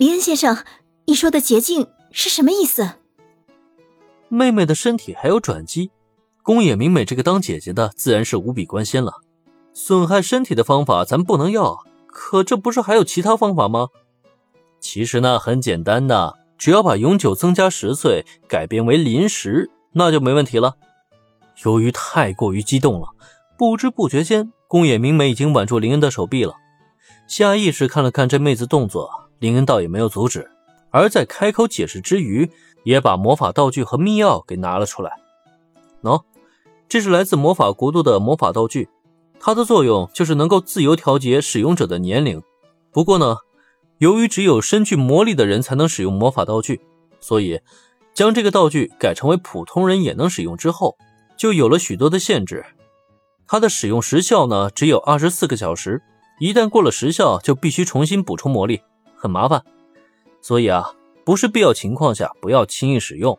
林恩先生，你说的捷径是什么意思？妹妹的身体还有转机，宫野明美这个当姐姐的自然是无比关心了。损害身体的方法咱不能要，可这不是还有其他方法吗？其实呢，很简单的，只要把永久增加十岁改变为临时，那就没问题了。由于太过于激动了，不知不觉间，宫野明美已经挽住林恩的手臂了。下意识看了看这妹子动作，林恩倒也没有阻止，而在开口解释之余，也把魔法道具和密钥给拿了出来。喏，这是来自魔法国度的魔法道具。它的作用就是能够自由调节使用者的年龄。不过呢，由于只有身具魔力的人才能使用魔法道具，所以将这个道具改成为普通人也能使用之后，就有了许多的限制。它的使用时效呢，只有二十四个小时，一旦过了时效，就必须重新补充魔力，很麻烦。所以啊，不是必要情况下不要轻易使用。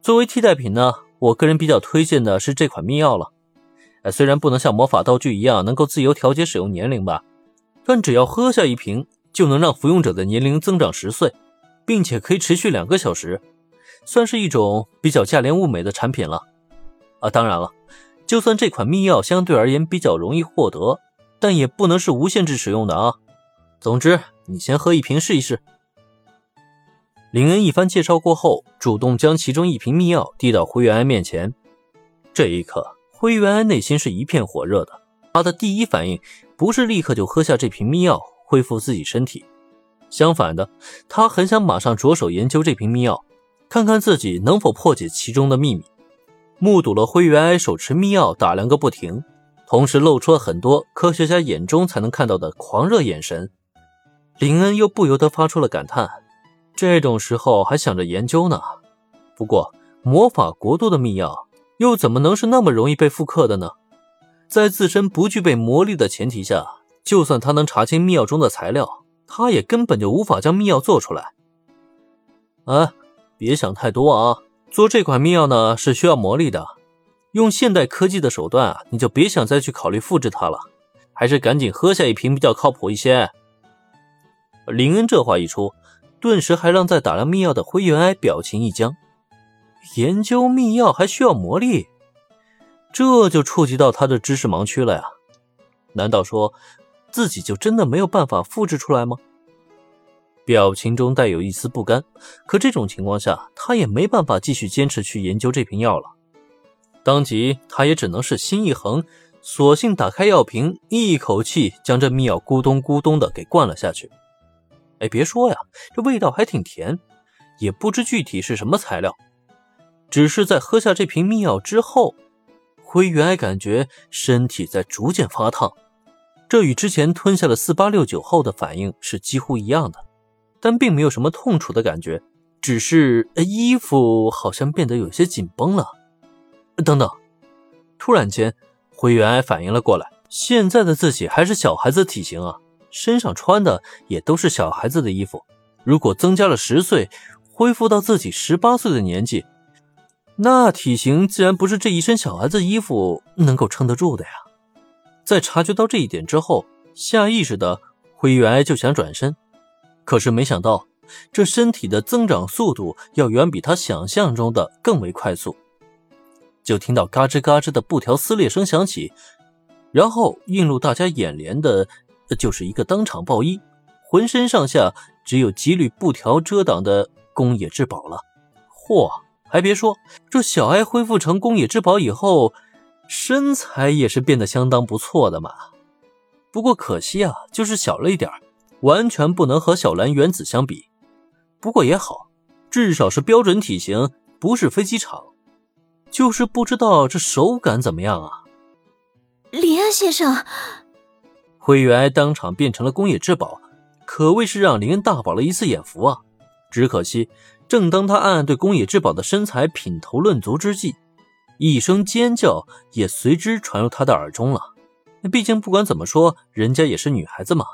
作为替代品呢，我个人比较推荐的是这款秘药了。哎，虽然不能像魔法道具一样能够自由调节使用年龄吧，但只要喝下一瓶，就能让服用者的年龄增长十岁，并且可以持续两个小时，算是一种比较价廉物美的产品了。啊，当然了，就算这款秘药相对而言比较容易获得，但也不能是无限制使用的啊。总之，你先喝一瓶试一试。林恩一番介绍过后，主动将其中一瓶秘药递到灰原哀面前，这一刻。灰原哀内心是一片火热的，他的第一反应不是立刻就喝下这瓶秘药恢复自己身体，相反的，他很想马上着手研究这瓶秘药，看看自己能否破解其中的秘密。目睹了灰原哀手持秘药打量个不停，同时露出了很多科学家眼中才能看到的狂热眼神，林恩又不由得发出了感叹：这种时候还想着研究呢？不过魔法国度的秘药。又怎么能是那么容易被复刻的呢？在自身不具备魔力的前提下，就算他能查清秘药中的材料，他也根本就无法将秘药做出来。啊，别想太多啊！做这款秘药呢是需要魔力的，用现代科技的手段啊，你就别想再去考虑复制它了，还是赶紧喝下一瓶比较靠谱一些。林恩这话一出，顿时还让在打量秘药的灰原哀表情一僵。研究秘药还需要魔力，这就触及到他的知识盲区了呀？难道说自己就真的没有办法复制出来吗？表情中带有一丝不甘，可这种情况下，他也没办法继续坚持去研究这瓶药了。当即，他也只能是心一横，索性打开药瓶，一口气将这秘药咕咚咕咚的给灌了下去。哎，别说呀，这味道还挺甜，也不知具体是什么材料。只是在喝下这瓶秘药之后，灰原哀感觉身体在逐渐发烫，这与之前吞下了四八六九后的反应是几乎一样的，但并没有什么痛楚的感觉，只是衣服好像变得有些紧绷了。等等，突然间，灰原哀反应了过来，现在的自己还是小孩子体型啊，身上穿的也都是小孩子的衣服，如果增加了十岁，恢复到自己十八岁的年纪。那体型自然不是这一身小孩子衣服能够撑得住的呀！在察觉到这一点之后，下意识的灰原哀就想转身，可是没想到这身体的增长速度要远比他想象中的更为快速。就听到嘎吱嘎吱的布条撕裂声响起，然后映入大家眼帘的，就是一个当场爆衣，浑身上下只有几缕布条遮挡的宫野志保了。嚯！还别说，这小哀恢复成宫野之宝以后，身材也是变得相当不错的嘛。不过可惜啊，就是小了一点完全不能和小兰原子相比。不过也好，至少是标准体型，不是飞机场。就是不知道这手感怎么样啊？林安先生，灰原当场变成了宫野志保，可谓是让林恩大饱了一次眼福啊。只可惜。正当他暗暗对宫野志保的身材品头论足之际，一声尖叫也随之传入他的耳中了。毕竟不管怎么说，人家也是女孩子嘛，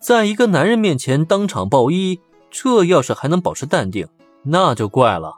在一个男人面前当场爆衣，这要是还能保持淡定，那就怪了。